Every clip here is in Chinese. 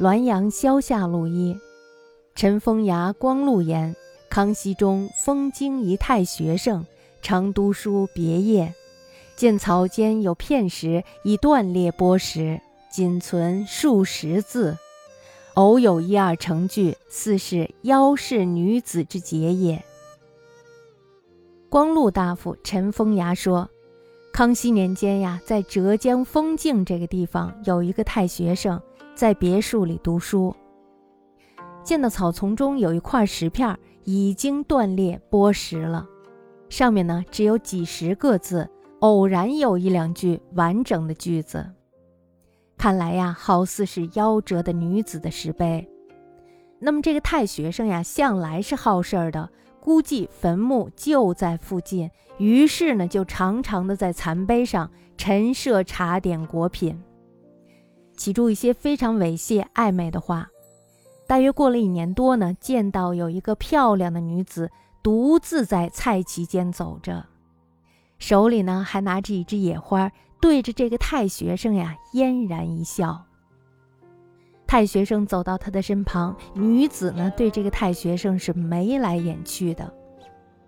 滦阳萧下路一。陈风崖光禄言：康熙中封京一太学生，常读书别业。见草间有片石，已断裂剥蚀，仅存数十字。偶有一二成句，似是妖氏女子之节也。光禄大夫陈风崖说。康熙年间呀，在浙江丰境这个地方有一个太学生，在别墅里读书。见到草丛中有一块石片，已经断裂剥蚀了，上面呢只有几十个字，偶然有一两句完整的句子。看来呀，好似是夭折的女子的石碑。那么这个太学生呀，向来是好事儿的。估计坟墓就在附近，于是呢，就常常的在残碑上陈设茶点果品，起注一些非常猥亵暧昧的话。大约过了一年多呢，见到有一个漂亮的女子独自在菜畦间走着，手里呢还拿着一支野花，对着这个太学生呀嫣然一笑。太学生走到他的身旁，女子呢对这个太学生是眉来眼去的。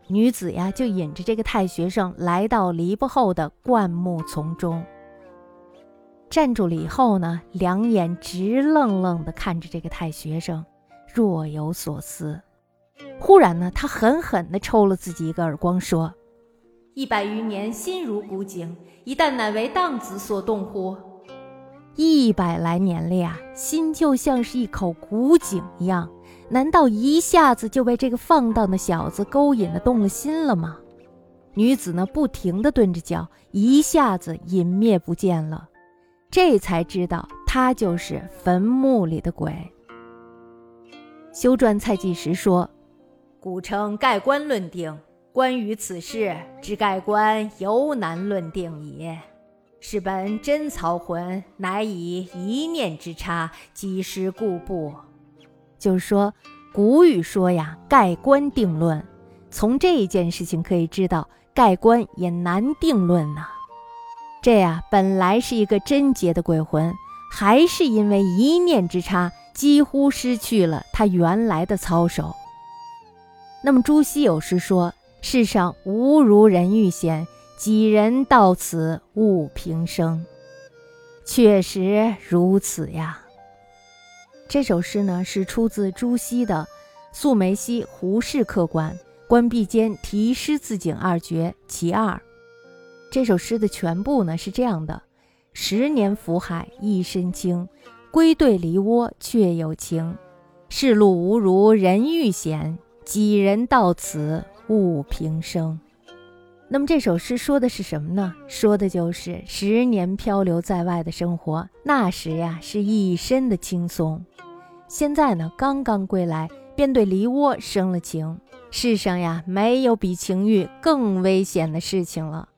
女子呀就引着这个太学生来到篱笆后的灌木丛中，站住了以后呢，两眼直愣愣地看着这个太学生，若有所思。忽然呢，他狠狠地抽了自己一个耳光，说：“一百余年心如古井，一旦乃为荡子所动乎？”一百来年了呀，心就像是一口古井一样，难道一下子就被这个放荡的小子勾引的动了心了吗？女子呢，不停地蹲着脚，一下子隐灭不见了。这才知道他就是坟墓里的鬼。修撰蔡记时说：“古称盖棺论定，关于此事，之盖棺犹难论定也。”是本真曹魂，乃以一念之差，即失故布。就是说，古语说呀，盖棺定论。从这件事情可以知道，盖棺也难定论呐。这呀，本来是一个贞洁的鬼魂，还是因为一念之差，几乎失去了他原来的操守。那么朱熹有诗说：“世上无如人欲仙。”几人到此悟平生，确实如此呀。这首诗呢是出自朱熹的《素梅溪胡适客观关闭间题诗自景二绝其二》。这首诗的全部呢是这样的：十年浮海一身轻，归对梨窝却有情。世路无如人欲闲，几人到此悟平生。那么这首诗说的是什么呢？说的就是十年漂流在外的生活，那时呀是一身的轻松，现在呢刚刚归来，便对梨窝生了情。世上呀没有比情欲更危险的事情了，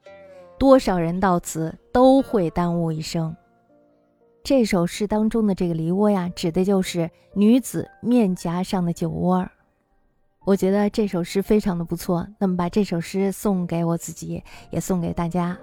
多少人到此都会耽误一生。这首诗当中的这个梨窝呀，指的就是女子面颊上的酒窝。我觉得这首诗非常的不错，那么把这首诗送给我自己，也送给大家。